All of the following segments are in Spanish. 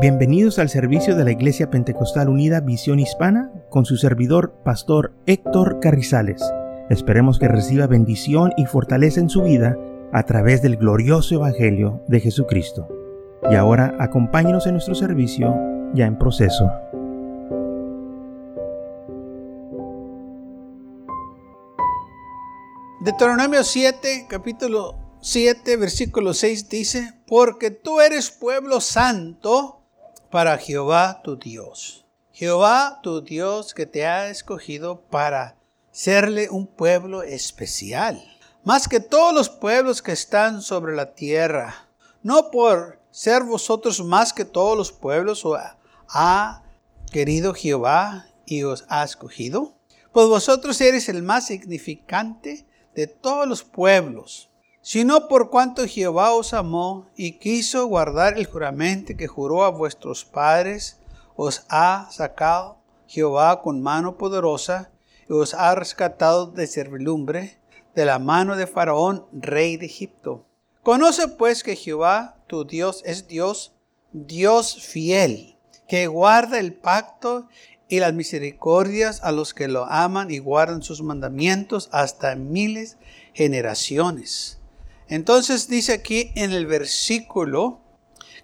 Bienvenidos al servicio de la Iglesia Pentecostal Unida Visión Hispana con su servidor, Pastor Héctor Carrizales. Esperemos que reciba bendición y fortaleza en su vida a través del glorioso Evangelio de Jesucristo. Y ahora acompáñenos en nuestro servicio ya en proceso. Deuteronomio 7, capítulo 7, versículo 6 dice, porque tú eres pueblo santo para Jehová tu Dios. Jehová tu Dios que te ha escogido para serle un pueblo especial, más que todos los pueblos que están sobre la tierra, no por ser vosotros más que todos los pueblos o ha querido Jehová y os ha escogido, pues vosotros eres el más significante de todos los pueblos sino por cuanto Jehová os amó y quiso guardar el juramento que juró a vuestros padres, os ha sacado Jehová con mano poderosa y os ha rescatado de servilumbre de la mano de Faraón, rey de Egipto. Conoce pues que Jehová, tu Dios, es Dios, Dios fiel, que guarda el pacto y las misericordias a los que lo aman y guardan sus mandamientos hasta miles generaciones entonces dice aquí en el versículo,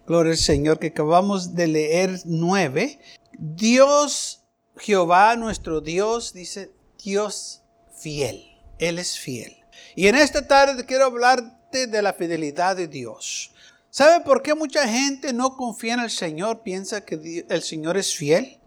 gloria al Señor, que acabamos de leer nueve, Dios, Jehová nuestro Dios, dice Dios fiel, Él es fiel. Y en esta tarde quiero hablarte de la fidelidad de Dios. ¿Sabe por qué mucha gente no confía en el Señor, piensa que el Señor es fiel?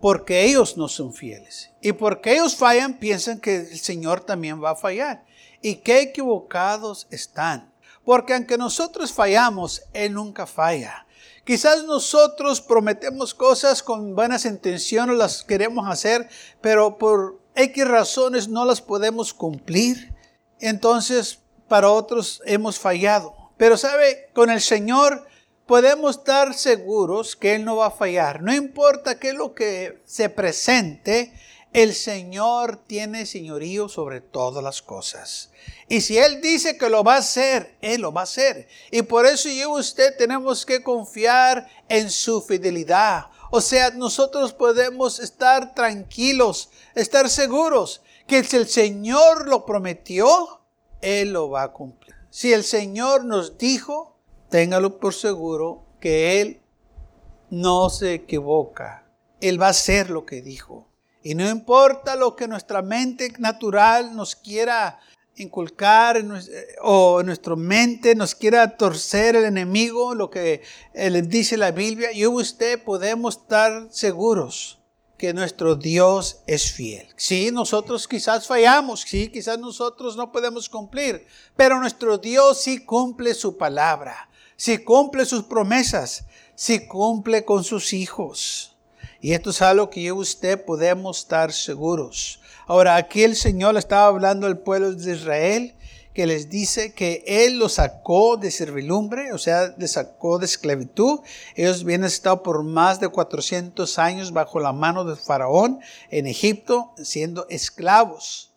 Porque ellos no son fieles. Y porque ellos fallan, piensan que el Señor también va a fallar. Y qué equivocados están. Porque aunque nosotros fallamos, Él nunca falla. Quizás nosotros prometemos cosas con buenas intenciones, las queremos hacer, pero por X razones no las podemos cumplir. Entonces, para otros hemos fallado. Pero sabe, con el Señor podemos estar seguros que Él no va a fallar. No importa qué es lo que se presente, el Señor tiene señorío sobre todas las cosas. Y si Él dice que lo va a hacer, Él lo va a hacer. Y por eso yo y usted tenemos que confiar en su fidelidad. O sea, nosotros podemos estar tranquilos, estar seguros que si el Señor lo prometió, Él lo va a cumplir. Si el Señor nos dijo, téngalo por seguro que Él no se equivoca. Él va a hacer lo que dijo. Y no importa lo que nuestra mente natural nos quiera inculcar o nuestra mente nos quiera torcer el enemigo, lo que le dice la Biblia, yo y usted podemos estar seguros que nuestro Dios es fiel. Sí, nosotros quizás fallamos, sí, quizás nosotros no podemos cumplir, pero nuestro Dios sí cumple su palabra, sí cumple sus promesas, sí cumple con sus hijos. Y esto es algo que yo y usted podemos estar seguros. Ahora, aquí el Señor estaba hablando al pueblo de Israel, que les dice que Él los sacó de servilumbre, o sea, les sacó de esclavitud. Ellos habían estado por más de 400 años bajo la mano de Faraón en Egipto, siendo esclavos.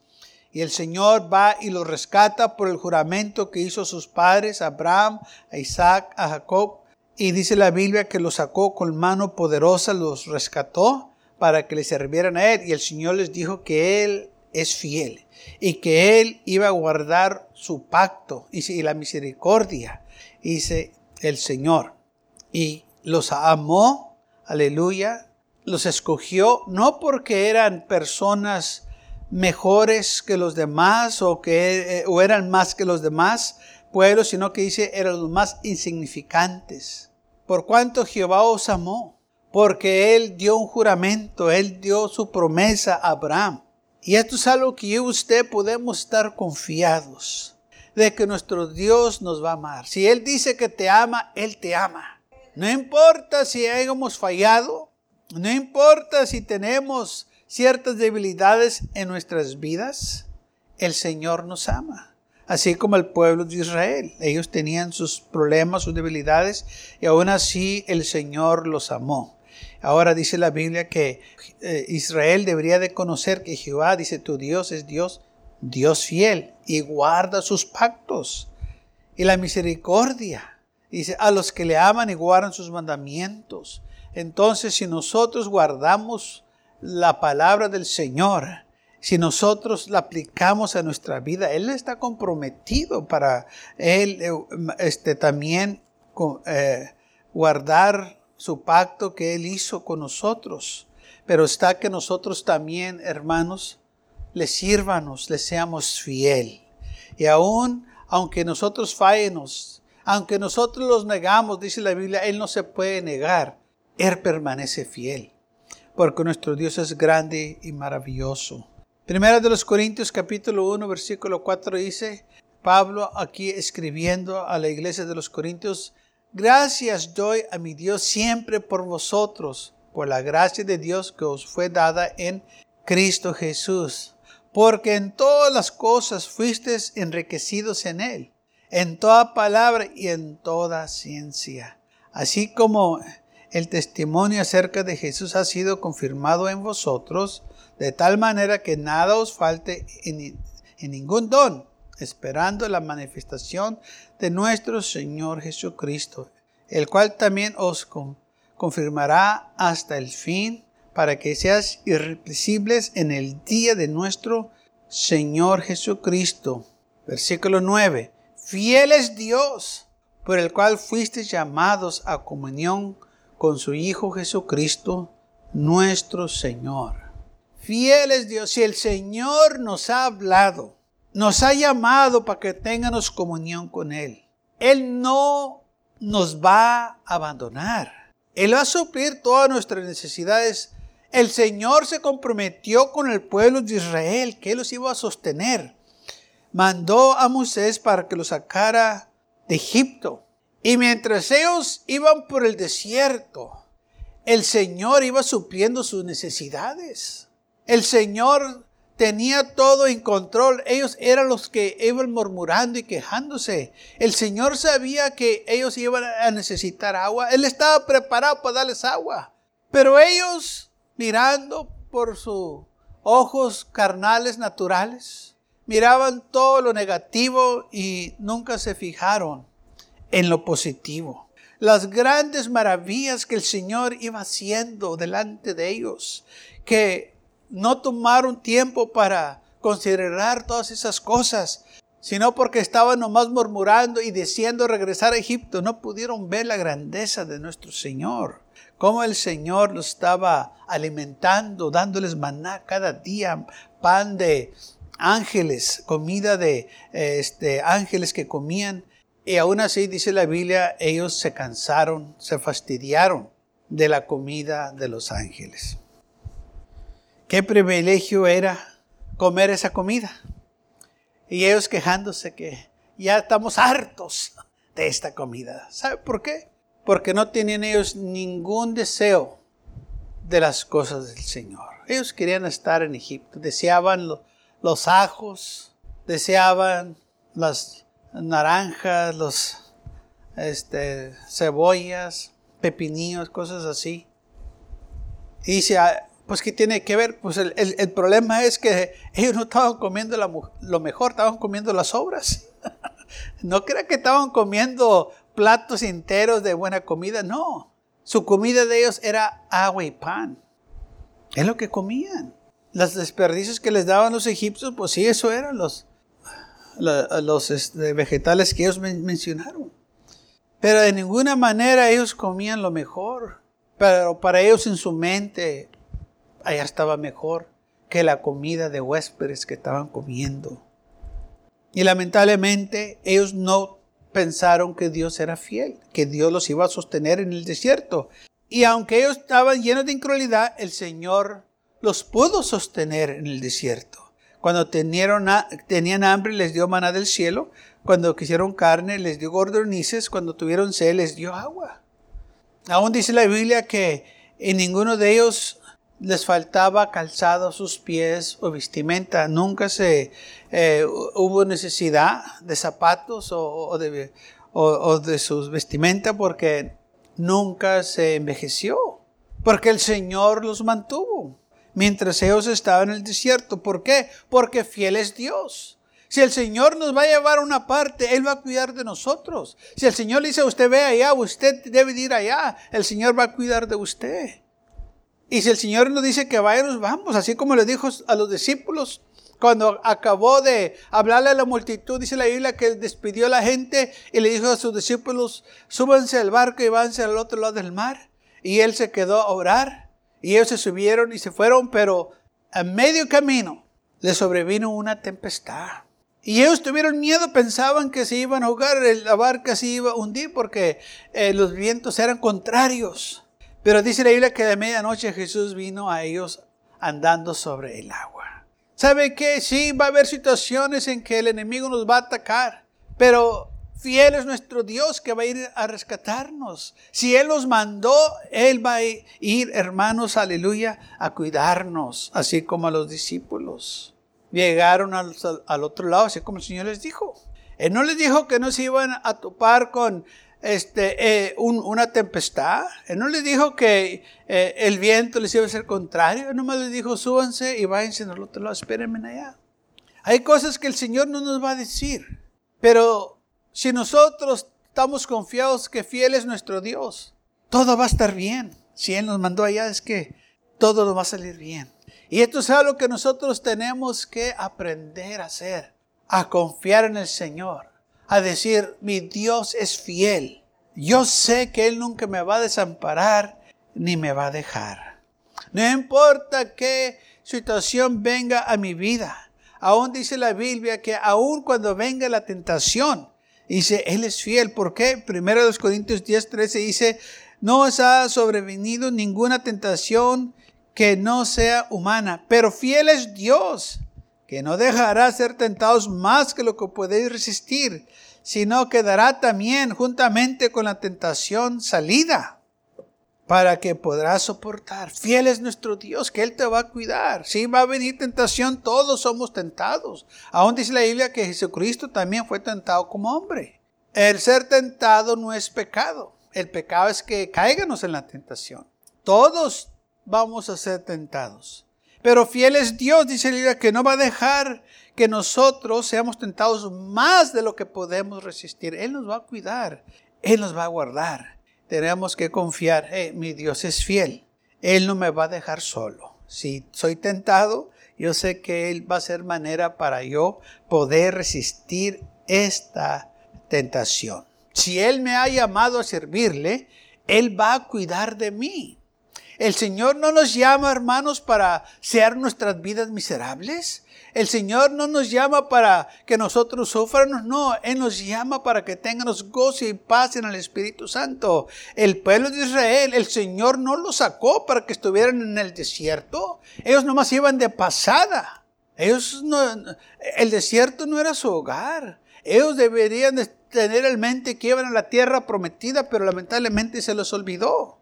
Y el Señor va y los rescata por el juramento que hizo sus padres, Abraham, a Isaac, a Jacob, y dice la Biblia que los sacó con mano poderosa, los rescató para que le sirvieran a Él. Y el Señor les dijo que Él es fiel y que Él iba a guardar su pacto y la misericordia, dice el Señor. Y los amó, aleluya, los escogió no porque eran personas mejores que los demás o que o eran más que los demás pueblos, sino que dice eran los más insignificantes por cuanto Jehová os amó, porque Él dio un juramento, Él dio su promesa a Abraham. Y esto es algo que yo y usted podemos estar confiados de que nuestro Dios nos va a amar. Si Él dice que te ama, Él te ama. No importa si hayamos fallado, no importa si tenemos ciertas debilidades en nuestras vidas, el Señor nos ama así como el pueblo de Israel. Ellos tenían sus problemas, sus debilidades, y aún así el Señor los amó. Ahora dice la Biblia que eh, Israel debería de conocer que Jehová, dice, tu Dios es Dios, Dios fiel, y guarda sus pactos y la misericordia. Dice, a los que le aman y guardan sus mandamientos. Entonces, si nosotros guardamos la palabra del Señor, si nosotros la aplicamos a nuestra vida, Él está comprometido para Él eh, este, también eh, guardar su pacto que Él hizo con nosotros. Pero está que nosotros también, hermanos, le sírvanos, le seamos fiel. Y aún, aunque nosotros fallenos, aunque nosotros los negamos, dice la Biblia, Él no se puede negar. Él permanece fiel, porque nuestro Dios es grande y maravilloso. Primera de los Corintios capítulo 1 versículo 4 dice, Pablo aquí escribiendo a la iglesia de los Corintios, gracias doy a mi Dios siempre por vosotros, por la gracia de Dios que os fue dada en Cristo Jesús, porque en todas las cosas fuisteis enriquecidos en Él, en toda palabra y en toda ciencia, así como el testimonio acerca de Jesús ha sido confirmado en vosotros, de tal manera que nada os falte en, ningún don, esperando la manifestación de nuestro Señor Jesucristo, el cual también os confirmará hasta el fin, para que seas irrepresibles en el día de nuestro Señor Jesucristo. Versículo 9. Fiel es Dios, por el cual fuisteis llamados a comunión con su Hijo Jesucristo, nuestro Señor. Fiel es Dios, si el Señor nos ha hablado, nos ha llamado para que tengamos comunión con Él, Él no nos va a abandonar. Él va a suplir todas nuestras necesidades. El Señor se comprometió con el pueblo de Israel que los iba a sostener. Mandó a Moisés para que lo sacara de Egipto. Y mientras ellos iban por el desierto, el Señor iba supliendo sus necesidades. El Señor tenía todo en control. Ellos eran los que iban murmurando y quejándose. El Señor sabía que ellos iban a necesitar agua. Él estaba preparado para darles agua. Pero ellos, mirando por sus ojos carnales naturales, miraban todo lo negativo y nunca se fijaron en lo positivo. Las grandes maravillas que el Señor iba haciendo delante de ellos, que no tomaron tiempo para considerar todas esas cosas, sino porque estaban nomás murmurando y deseando regresar a Egipto, no pudieron ver la grandeza de nuestro Señor. Cómo el Señor los estaba alimentando, dándoles maná cada día, pan de ángeles, comida de este, ángeles que comían y aún así, dice la Biblia, ellos se cansaron, se fastidiaron de la comida de los ángeles. Qué privilegio era comer esa comida. Y ellos quejándose que ya estamos hartos de esta comida. ¿Sabe por qué? Porque no tenían ellos ningún deseo de las cosas del Señor. Ellos querían estar en Egipto, deseaban los ajos, deseaban las naranjas, los este, cebollas, pepinillos, cosas así. Y ah, pues ¿qué tiene que ver? Pues el, problema es que ellos no estaban comiendo lo mejor, estaban comiendo las sobras. no crea que estaban comiendo platos enteros de buena comida, no. Su comida de ellos era agua y pan. Es lo que comían. Los desperdicios que les daban los egipcios, pues sí, eso eran los, los este, vegetales que ellos mencionaron. Pero de ninguna manera ellos comían lo mejor. Pero para ellos en su mente, allá estaba mejor que la comida de huéspedes que estaban comiendo. Y lamentablemente ellos no pensaron que Dios era fiel, que Dios los iba a sostener en el desierto. Y aunque ellos estaban llenos de incredulidad, el Señor los pudo sostener en el desierto. Cuando tenían, hambre les dio maná del cielo. Cuando quisieron carne les dio gordonices. Cuando tuvieron sed les dio agua. Aún dice la Biblia que en ninguno de ellos les faltaba calzado a sus pies o vestimenta. Nunca se eh, hubo necesidad de zapatos o, de, o de sus vestimenta porque nunca se envejeció. Porque el Señor los mantuvo mientras ellos estaban en el desierto. ¿Por qué? Porque fiel es Dios. Si el Señor nos va a llevar a una parte, Él va a cuidar de nosotros. Si el Señor dice, usted ve allá, usted debe ir allá, el Señor va a cuidar de usted. Y si el Señor nos dice que vayamos, vamos, así como le dijo a los discípulos, cuando acabó de hablarle a la multitud, dice la Biblia que despidió a la gente y le dijo a sus discípulos, súbanse al barco y váyanse al otro lado del mar. Y él se quedó a orar y ellos se subieron y se fueron, pero a medio camino le sobrevino una tempestad. Y ellos tuvieron miedo, pensaban que se iban a ahogar, la barca se iba a hundir porque eh, los vientos eran contrarios. Pero dice la Biblia que de medianoche Jesús vino a ellos andando sobre el agua. ¿Sabe qué? Sí, va a haber situaciones en que el enemigo nos va a atacar, pero fiel es nuestro Dios que va a ir a rescatarnos. Si Él nos mandó, Él va a ir, hermanos, aleluya, a cuidarnos, así como a los discípulos llegaron al, otro lado, así como el Señor les dijo. Él no les dijo que no se iban a topar con este, eh, una tempestad. Él no les dijo que eh, el viento les iba a ser contrario. Él nomás les dijo, súbanse y váyanse al otro lado, espérenme allá. Hay cosas que el Señor no nos va a decir. Pero si nosotros estamos confiados que fiel es nuestro Dios, todo va a estar bien. Si Él nos mandó allá, es que todo nos va a salir bien. Y esto es algo que nosotros tenemos que aprender a hacer, a confiar en el Señor, a decir, mi Dios es fiel. Yo sé que Él nunca me va a desamparar ni me va a dejar. No importa qué situación venga a mi vida. Aún dice la Biblia que aún cuando venga la tentación, dice, Él es fiel. ¿Por qué? Primero de los Corintios 10, 13 dice, no os ha sobrevenido ninguna tentación que no sea humana, pero fiel es Dios, que no dejará ser tentados más que lo que podéis resistir, sino que dará también juntamente con la tentación salida para que podrás soportar. Fiel es nuestro Dios, que Él te va a cuidar. Si va a venir tentación, todos somos tentados. Aún dice la Biblia que Jesucristo también fue tentado como hombre. El ser tentado no es pecado. El pecado es que cáiganos en la tentación. Todos vamos a ser tentados. Pero fiel es Dios, dice Biblia, que no va a dejar que nosotros seamos tentados más de lo que podemos resistir. Él nos va a cuidar, Él nos va a guardar. Tenemos que confiar, mi Dios es fiel, Él no me va a dejar solo. Si soy tentado, yo sé que Él va a ser manera para yo poder resistir esta tentación. Si Él me ha llamado a servirle, Él va a cuidar de mí. El Señor no nos llama, hermanos, para ser nuestras vidas miserables. El Señor no nos llama para que nosotros suframos, no, Él nos llama para que tengamos gozo y paz en el Espíritu Santo. El pueblo de Israel, el Señor no los sacó para que estuvieran en el desierto. Ellos nomás iban de pasada. Ellos no, el desierto no era su hogar. Ellos deberían tener en mente que iban a la tierra prometida, pero lamentablemente se los olvidó.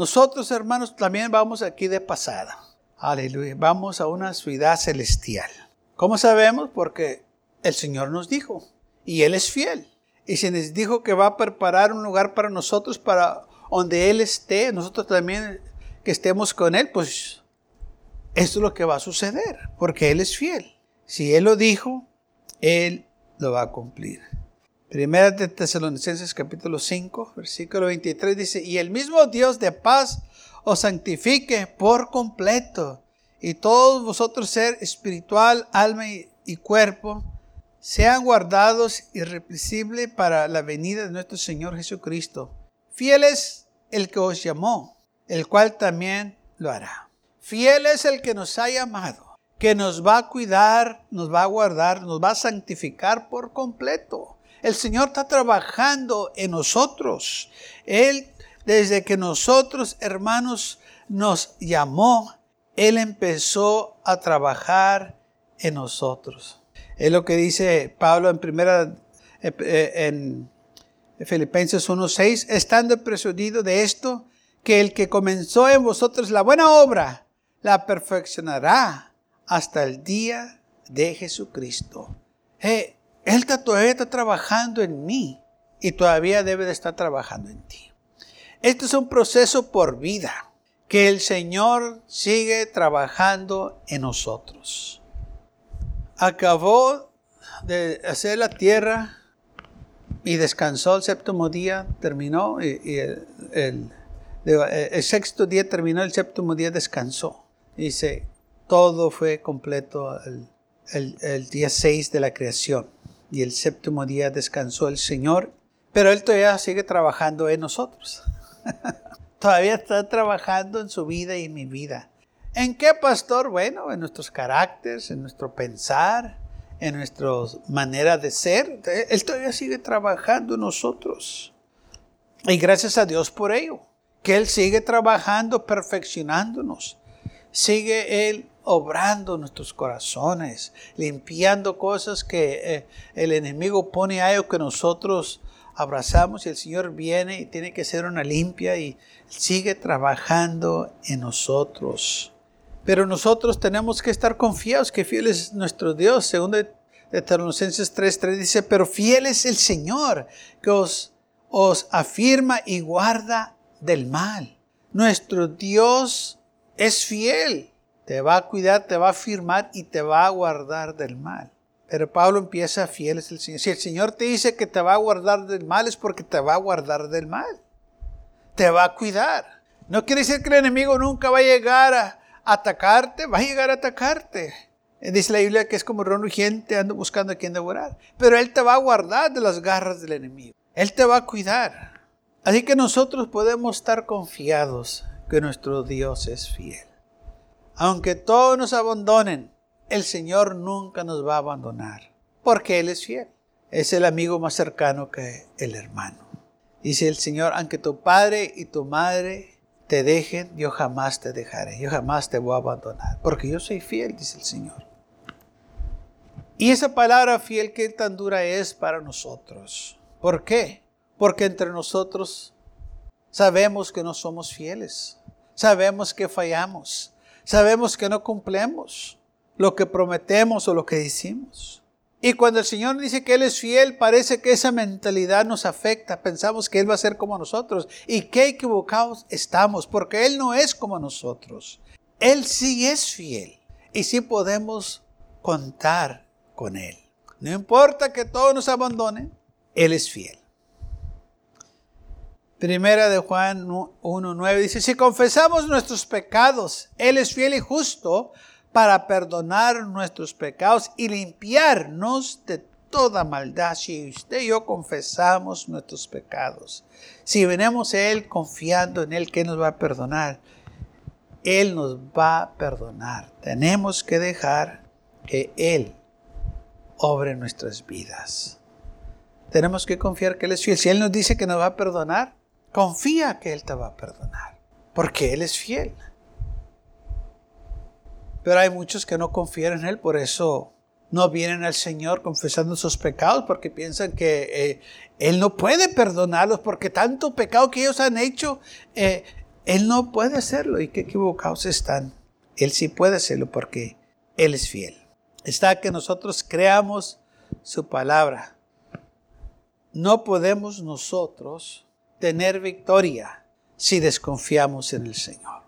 Nosotros, hermanos, también vamos aquí de pasada. Aleluya. Vamos a una ciudad celestial. ¿Cómo sabemos? Porque el Señor nos dijo. Y Él es fiel. Y si nos dijo que va a preparar un lugar para nosotros, para donde Él esté, nosotros también que estemos con Él, pues esto es lo que va a suceder. Porque Él es fiel. Si Él lo dijo, Él lo va a cumplir. Primera de Tesalonicenses capítulo 5, versículo 23 dice, y el mismo Dios de paz os santifique por completo, y todos vosotros ser espiritual, alma y, cuerpo, sean guardados irrepresible para la venida de nuestro Señor Jesucristo. Fiel es el que os llamó, el cual también lo hará. Fiel es el que nos ha llamado, que nos va a cuidar, nos va a guardar, nos va a santificar por completo. El Señor está trabajando en nosotros. Él, desde que nosotros, hermanos, nos llamó, Él empezó a trabajar en nosotros. Es lo que dice Pablo en primera, eh, eh, en Filipenses 1.6, estando persuadido de esto, que el que comenzó en vosotros la buena obra, la perfeccionará hasta el día de Jesucristo. Eh, él todavía está trabajando en mí y todavía debe de estar trabajando en ti. Este es un proceso por vida que el Señor sigue trabajando en nosotros. acabó de hacer la tierra y descansó el séptimo día, terminó, y, el, sexto día terminó, el séptimo día descansó. Dice, todo fue completo el, día 6 de la creación. Y el séptimo día descansó el Señor, pero Él todavía sigue trabajando en nosotros. todavía está trabajando en su vida y en mi vida. ¿En qué, pastor? Bueno, en nuestros caracteres, en nuestro pensar, en nuestra manera de ser. Él todavía sigue trabajando en nosotros. Y gracias a Dios por ello. Que Él sigue trabajando, perfeccionándonos. Sigue Él obrando nuestros corazones, limpiando cosas que eh, el enemigo pone a ello que nosotros abrazamos y el Señor viene y tiene que ser una limpia y sigue trabajando en nosotros. Pero nosotros tenemos que estar confiados que fiel es nuestro Dios. Según de Tesalonicenses 3.3 dice, pero fiel es el Señor que os, os afirma y guarda del mal. Nuestro Dios es fiel. Te va a cuidar, te va a afirmar y te va a guardar del mal. Pero Pablo empieza, fiel es el Señor. Si el Señor te dice que te va a guardar del mal, es porque te va a guardar del mal. Te va a cuidar. No quiere decir que el enemigo nunca va a llegar a, atacarte, va a llegar a atacarte. Dice la Biblia que es como ron urgente, ando buscando a quien devorar. Pero Él te va a guardar de las garras del enemigo. Él te va a cuidar. Así que nosotros podemos estar confiados que nuestro Dios es fiel. Aunque todos nos abandonen, el Señor nunca nos va a abandonar, porque Él es fiel. Es el amigo más cercano que el hermano. Dice el Señor, aunque tu padre y tu madre te dejen, yo jamás te dejaré, yo jamás te voy a abandonar, porque yo soy fiel, dice el Señor. Y esa palabra fiel que tan dura es para nosotros. ¿Por qué? Porque entre nosotros sabemos que no somos fieles, sabemos que fallamos, sabemos que no cumplimos lo que prometemos o lo que decimos. Y cuando el Señor dice que Él es fiel, parece que esa mentalidad nos afecta. Pensamos que Él va a ser como nosotros. Y qué equivocados estamos, porque Él no es como nosotros. Él sí es fiel. Y sí podemos contar con Él. No importa que todos nos abandonen, Él es fiel. Primera de Juan 1.9 dice, si confesamos nuestros pecados, Él es fiel y justo para perdonar nuestros pecados y limpiarnos de toda maldad. Si usted y yo confesamos nuestros pecados, si venimos a Él confiando en Él que nos va a perdonar, Él nos va a perdonar. Tenemos que dejar que Él obre nuestras vidas. Tenemos que confiar que Él es fiel. Si Él nos dice que nos va a perdonar, confía que Él te va a perdonar, porque Él es fiel. Pero hay muchos que no confían en Él, por eso no vienen al Señor confesando sus pecados, porque piensan que eh, Él no puede perdonarlos, porque tanto pecado que ellos han hecho, eh, Él no puede hacerlo. Y qué equivocados están. Él sí puede hacerlo porque Él es fiel. Está que nosotros creamos su palabra. No podemos nosotros tener victoria si desconfiamos en el Señor.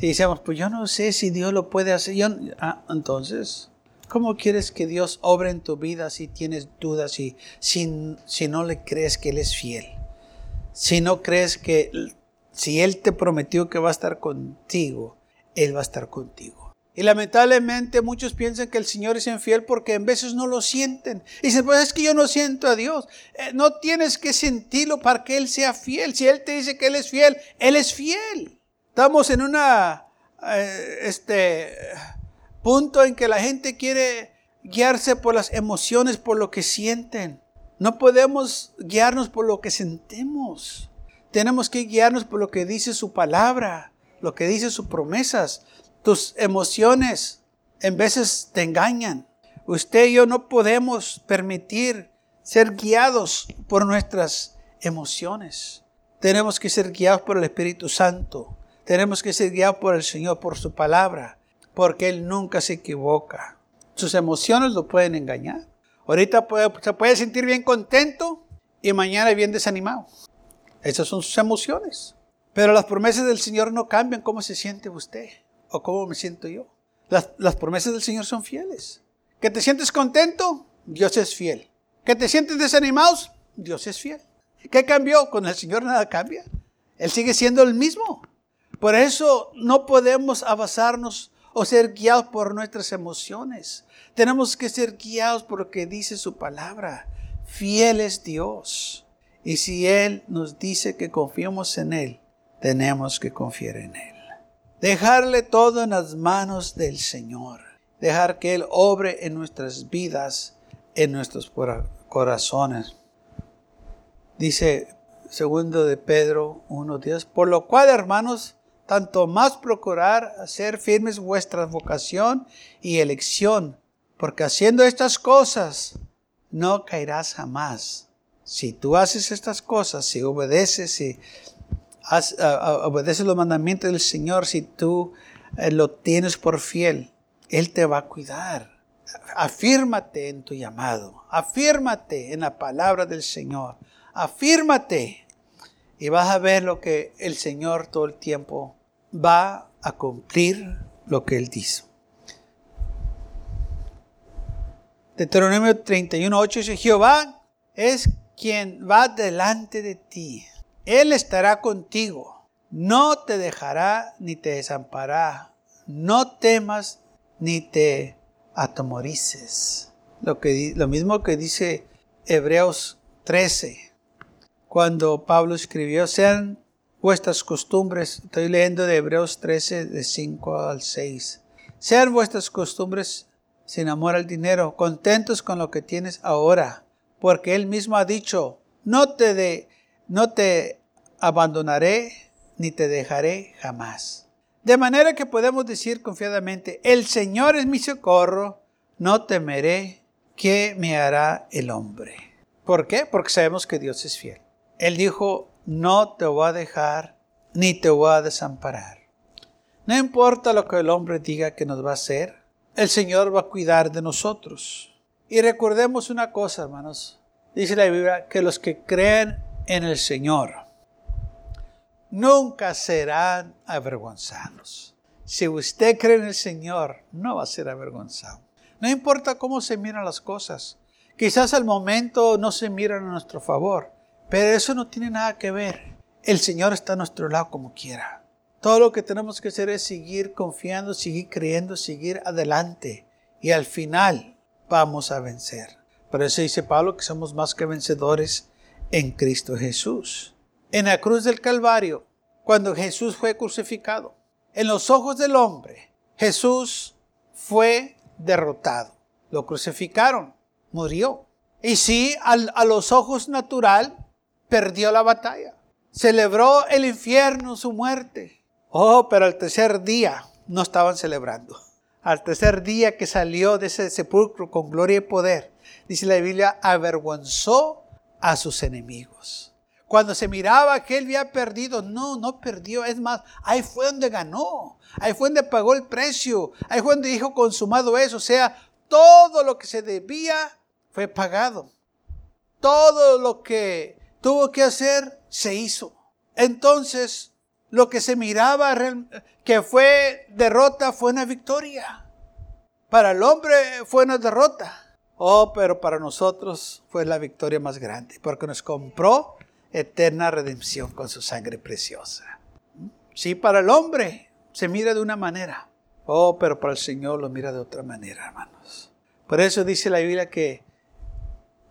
Y decíamos, pues yo no sé si Dios lo puede hacer. Yo, ah, entonces, ¿cómo quieres que Dios obre en tu vida si tienes dudas y si, si no le crees que Él es fiel? Si no crees que si Él te prometió que va a estar contigo, Él va a estar contigo. Y lamentablemente muchos piensan que el Señor es infiel porque en veces no lo sienten. Y dicen, pues es que yo no siento a Dios. Eh, no tienes que sentirlo para que Él sea fiel. Si Él te dice que Él es fiel, Él es fiel. Estamos en una eh, este punto en que la gente quiere guiarse por las emociones, por lo que sienten. No podemos guiarnos por lo que sentimos. Tenemos que guiarnos por lo que dice su palabra, lo que dice sus promesas. Tus emociones en veces te engañan. Usted y yo no podemos permitir ser guiados por nuestras emociones. Tenemos que ser guiados por el Espíritu Santo. Tenemos que ser guiados por el Señor, por su palabra, porque Él nunca se equivoca. Sus emociones lo pueden engañar. Ahorita se puede sentir bien contento y mañana bien desanimado. Esas son sus emociones. Pero las promesas del Señor no cambian cómo se siente usted o cómo me siento yo. Las, promesas del Señor son fieles. ¿Que te sientes contento? Dios es fiel. ¿Que te sientes desanimados? Dios es fiel. ¿Qué cambió? Con el Señor nada cambia. Él sigue siendo el mismo. Por eso no podemos avanzarnos o ser guiados por nuestras emociones. Tenemos que ser guiados por lo que dice su palabra. Fiel es Dios. Y si Él nos dice que confiemos en Él, tenemos que confiar en Él. Dejarle todo en las manos del Señor. Dejar que Él obre en nuestras vidas, en nuestros corazones. Dice segundo de Pedro 1.10, por lo cual, hermanos, tanto más procurar hacer firmes vuestra vocación y elección, porque haciendo estas cosas no caerás jamás. Si tú haces estas cosas, si obedeces, si obedeces los mandamientos del Señor, si tú eh, lo tienes por fiel, Él te va a cuidar. Afírmate en tu llamado, afírmate en la palabra del Señor, afírmate y vas a ver lo que el Señor todo el tiempo va a cumplir lo que Él dice. Deuteronomio 31, 8 dice, Jehová es quien va delante de ti. Él estará contigo. No te dejará ni te desamparará. No temas ni te atemorices. Lo, que, lo mismo que dice Hebreos 13, cuando Pablo escribió, sean vuestras costumbres, estoy leyendo de Hebreos 13, de 5 al 6, sean vuestras costumbres sin amor al dinero, contentos con lo que tienes ahora, porque Él mismo ha dicho, no te, de, no te abandonaré ni te dejaré jamás. De manera que podemos decir confiadamente, el Señor es mi socorro, no temeré qué me hará el hombre. ¿Por qué? Porque sabemos que Dios es fiel. Él dijo, no te voy a dejar ni te voy a desamparar. No importa lo que el hombre diga que nos va a hacer, el Señor va a cuidar de nosotros. Y recordemos una cosa, hermanos. Dice la Biblia que los que creen en el Señor nunca serán avergonzados. Si usted cree en el Señor, no va a ser avergonzado. No importa cómo se miran las cosas. Quizás al momento no se miran a nuestro favor, pero eso no tiene nada que ver. El Señor está a nuestro lado como quiera. Todo lo que tenemos que hacer es seguir confiando, seguir creyendo, seguir adelante. Y al final vamos a vencer. Por eso dice Pablo que somos más que vencedores en Cristo Jesús. En la cruz del Calvario, cuando Jesús fue crucificado, en los ojos del hombre, Jesús fue derrotado. Lo crucificaron, murió. Y sí, a los ojos natural, perdió la batalla. Celebró el infierno su muerte Oh, pero al tercer día no estaban celebrando. Al tercer día que salió de ese sepulcro con gloria y poder, dice la Biblia, avergonzó a sus enemigos. Cuando se miraba que él había perdido, no, no perdió. Es más, ahí fue donde ganó. Ahí fue donde pagó el precio. Ahí fue donde dijo consumado eso. O sea, todo lo que se debía fue pagado. Todo lo que tuvo que hacer se hizo. Entonces, lo que se miraba que fue derrota fue una victoria. Para el hombre fue una derrota. Oh, pero para nosotros fue la victoria más grande, porque nos compró eterna redención con su sangre preciosa. Sí, para el hombre se mira de una manera. Oh, pero para el Señor lo mira de otra manera, hermanos. Por eso dice la Biblia que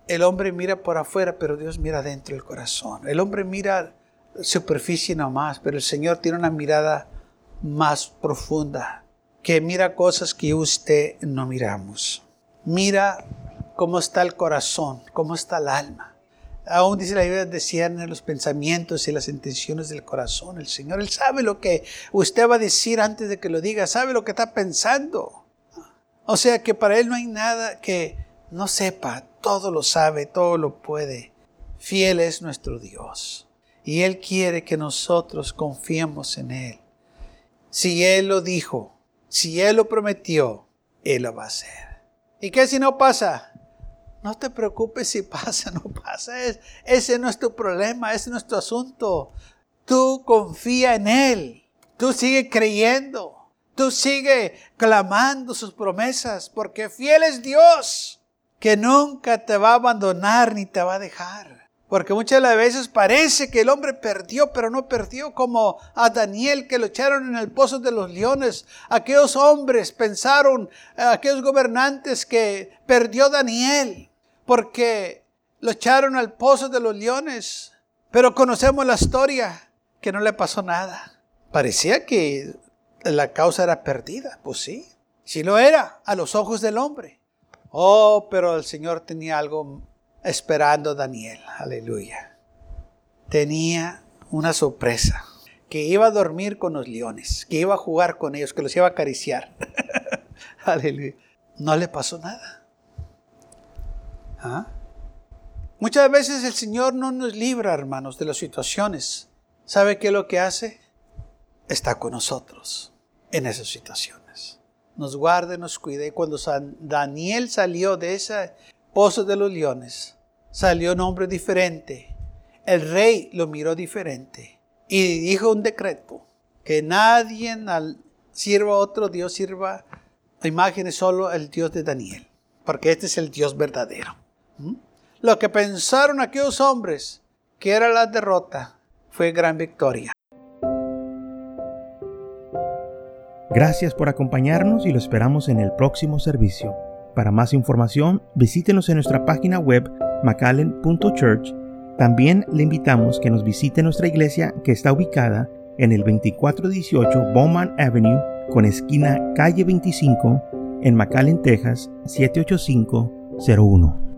el hombre mira por afuera, pero Dios mira dentro del corazón. El hombre mira superficie nomás, pero el Señor tiene una mirada más profunda, que mira cosas que usted no miramos. Mira cómo está el corazón, cómo está el alma. Aún dice la Biblia, discierne los pensamientos y las intenciones del corazón. El Señor, Él sabe lo que usted va a decir antes de que lo diga, sabe lo que está pensando. O sea que para Él no hay nada que no sepa, todo lo sabe, todo lo puede. Fiel es nuestro Dios. Y Él quiere que nosotros confiemos en Él. Si Él lo dijo, si Él lo prometió, Él lo va a hacer. ¿Y qué si no pasa? No te preocupes si pasa, no pasa. ese no es tu problema, ese no es tu asunto. Tú confía en Él. Tú sigue creyendo. Tú sigue clamando sus promesas, porque fiel es Dios, que nunca te va a abandonar ni te va a dejar. Porque muchas veces parece que el hombre perdió, pero no perdió como a Daniel que lo echaron en el pozo de los leones. Aquellos hombres pensaron, aquellos gobernantes que perdió Daniel, porque lo echaron al pozo de los leones. Pero conocemos la historia, que no le pasó nada. Parecía que la causa era perdida, pues sí, sí lo era a los ojos del hombre. Oh, pero el Señor tenía algo esperando Daniel. Aleluya. Tenía una sorpresa. Que iba a dormir con los leones. Que iba a jugar con ellos. Que los iba a acariciar. Aleluya. No le pasó nada. ¿Ah? Muchas veces el Señor no nos libra, hermanos, de las situaciones. ¿Sabe qué es lo que hace? Está con nosotros en esas situaciones. Nos guarda, nos cuida. Y cuando Daniel salió de esa Pozo de los leones, salió un hombre diferente. El rey lo miró diferente y dijo un decreto que nadie sirva a otro Dios, sirva a imágenes solo el Dios de Daniel, porque este es el Dios verdadero. Lo que pensaron aquellos hombres que era la derrota fue gran victoria. Gracias por acompañarnos y lo esperamos en el próximo servicio. Para más información, visítenos en nuestra página web macallen.church. También le invitamos que nos visite nuestra iglesia que está ubicada en el 2418 Bowman Avenue con esquina calle 25 en McAllen, Texas 78501.